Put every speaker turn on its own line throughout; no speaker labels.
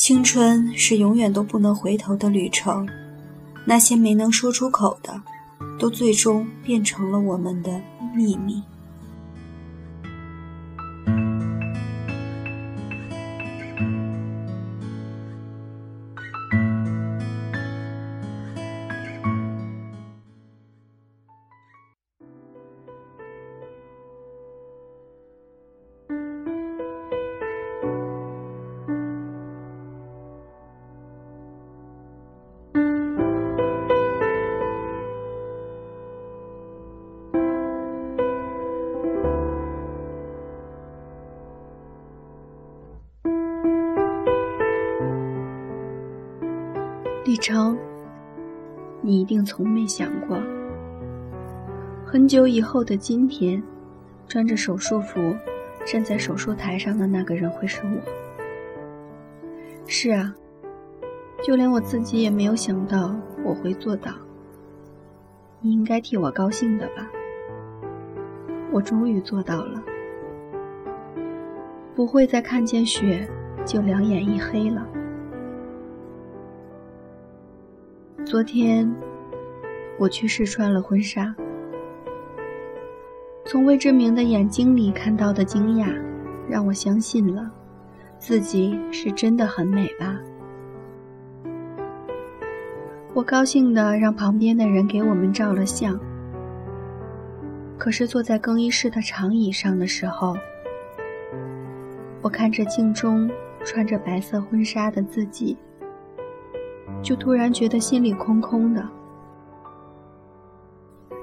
青春是永远都不能回头的旅程，那些没能说出口的，都最终变成了我们的秘密。你一定从没想过，很久以后的今天，穿着手术服站在手术台上的那个人会是我。是啊，就连我自己也没有想到我会做到。你应该替我高兴的吧？我终于做到了，不会再看见血就两眼一黑了。昨天，我去试穿了婚纱。从未知名的眼睛里看到的惊讶，让我相信了，自己是真的很美吧。我高兴的让旁边的人给我们照了相。可是坐在更衣室的长椅上的时候，我看着镜中穿着白色婚纱的自己。就突然觉得心里空空的，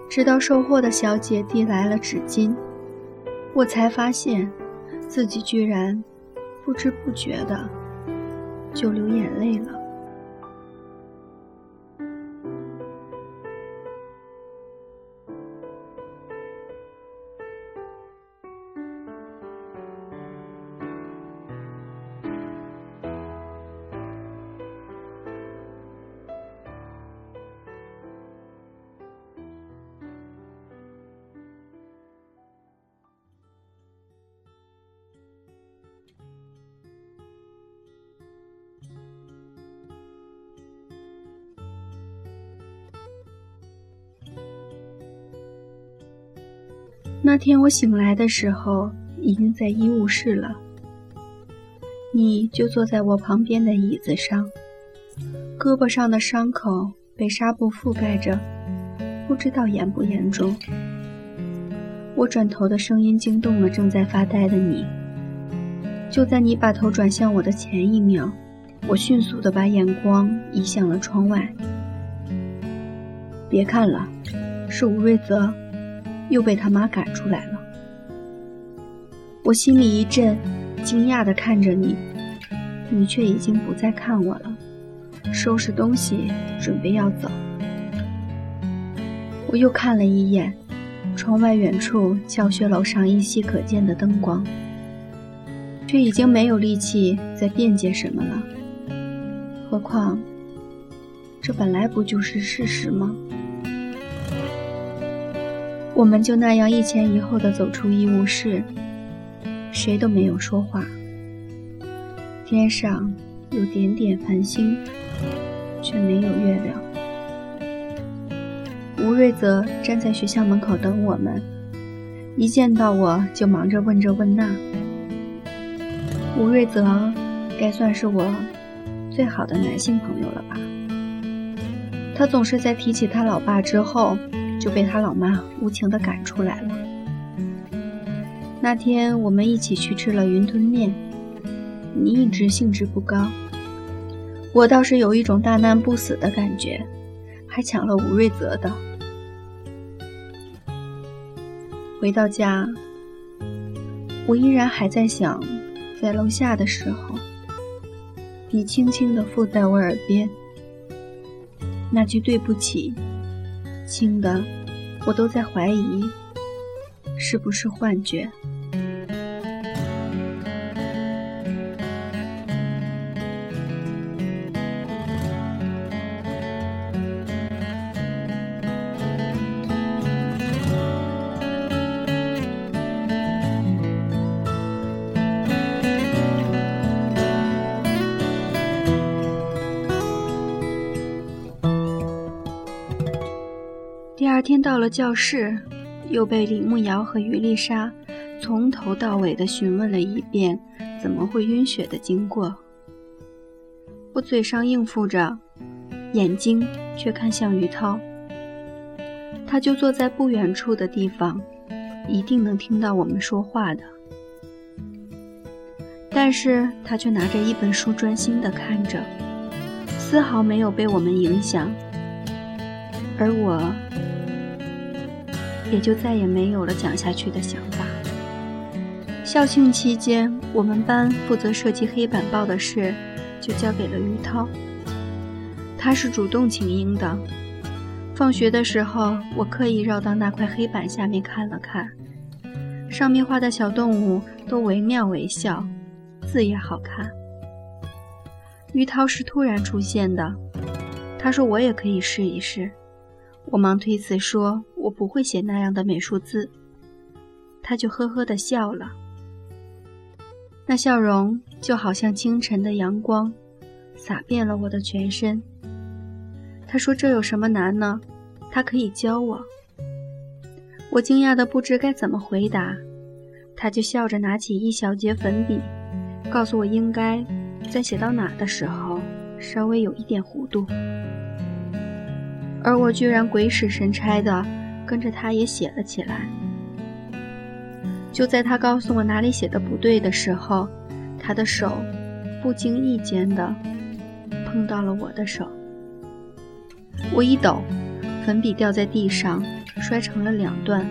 直到收货的小姐递来了纸巾，我才发现，自己居然不知不觉的就流眼泪了。那天我醒来的时候，已经在医务室了。你就坐在我旁边的椅子上，胳膊上的伤口被纱布覆盖着，不知道严不严重。我转头的声音惊动了正在发呆的你。就在你把头转向我的前一秒，我迅速的把眼光移向了窗外。别看了，是吴瑞泽。又被他妈赶出来了，我心里一震，惊讶地看着你，你却已经不再看我了，收拾东西准备要走。我又看了一眼窗外远处教学楼上依稀可见的灯光，却已经没有力气再辩解什么了。何况，这本来不就是事实吗？我们就那样一前一后的走出医务室，谁都没有说话。天上有点点繁星，却没有月亮。吴瑞泽站在学校门口等我们，一见到我就忙着问这问那。吴瑞泽该算是我最好的男性朋友了吧？他总是在提起他老爸之后。就被他老妈无情地赶出来了。那天我们一起去吃了云吞面，你一直兴致不高，我倒是有一种大难不死的感觉，还抢了吴瑞泽的。回到家，我依然还在想，在楼下的时候，你轻轻地附在我耳边那句对不起，轻的。我都在怀疑，是不是幻觉。到了教室，又被李慕瑶和于丽莎从头到尾的询问了一遍怎么会晕血的经过。我嘴上应付着，眼睛却看向于涛。他就坐在不远处的地方，一定能听到我们说话的。但是他却拿着一本书专心地看着，丝毫没有被我们影响，而我也就再也没有了讲下去的想法。校庆期间，我们班负责设计黑板报的事就交给了于涛，他是主动请缨的。放学的时候，我刻意绕到那块黑板下面看了看，上面画的小动物都惟妙惟肖。字也好看。于涛是突然出现的，他说我也可以试一试。我忙推辞说，我不会写那样的美术字。他就呵呵地笑了，那笑容就好像清晨的阳光，洒遍了我的全身。他说这有什么难呢？他可以教我。我惊讶的不知该怎么回答，他就笑着拿起一小截粉笔。告诉我应该在写到哪的时候稍微有一点弧度，而我居然鬼使神差的跟着他也写了起来。就在他告诉我哪里写的不对的时候，他的手不经意间的碰到了我的手，我一抖，粉笔掉在地上，摔成了两段。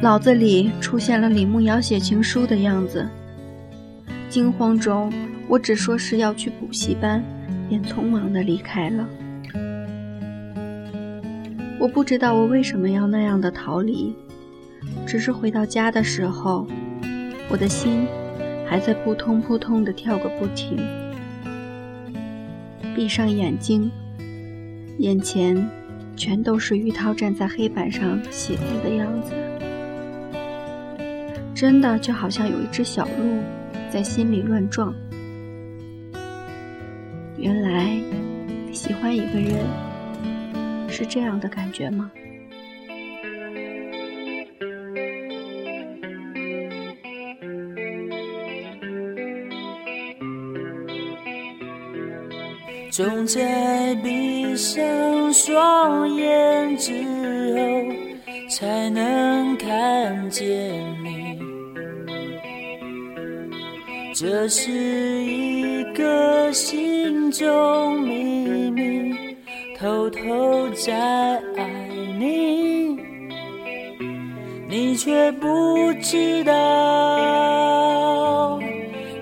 脑子里出现了李慕瑶写情书的样子，惊慌中，我只说是要去补习班，便匆忙的离开了。我不知道我为什么要那样的逃离，只是回到家的时候，我的心还在扑通扑通的跳个不停。闭上眼睛，眼前全都是玉涛站在黑板上写字的样子。真的就好像有一只小鹿在心里乱撞。原来喜欢一个人是这样的感觉吗？
总在闭上双眼之后，才能看见你。这是一个心中，偷偷在爱你，你却不知道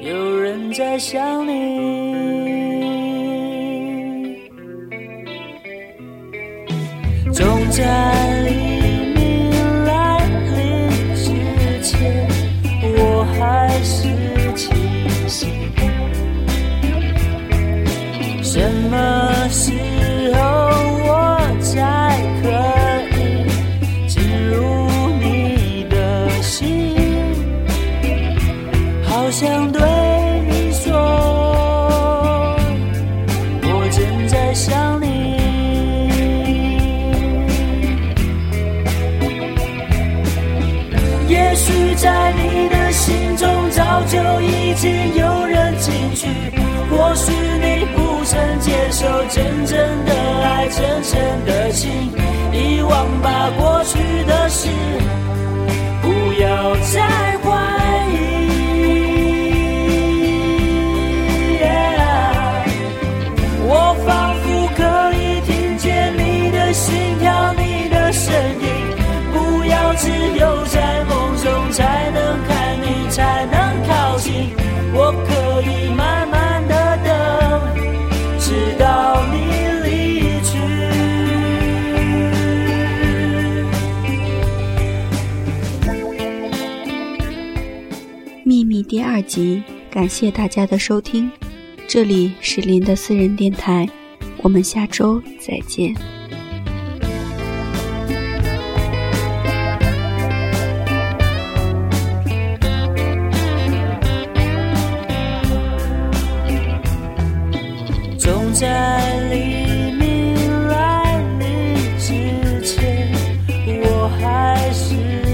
有人在想你，总在早就已经有人进去，或许你不。曾接受真正的爱，真诚的心，遗忘吧过去的事，不要再
二集，感谢大家的收听，这里是林的私人电台，我们下周再见。
总在黎明来临之前，我还是。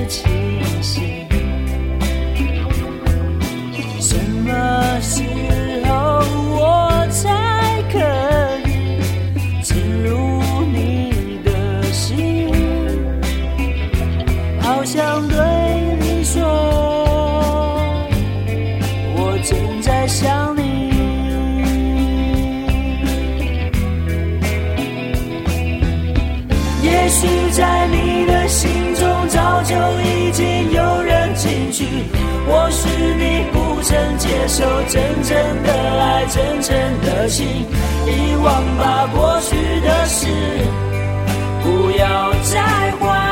也许在你的心中早就已经有人进去或许你不曾接受真正的爱真正的心遗忘吧过去的事不要再怀